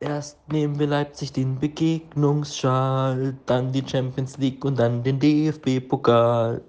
Erst nehmen wir Leipzig den Begegnungsschal, dann die Champions League und dann den DFB-Pokal.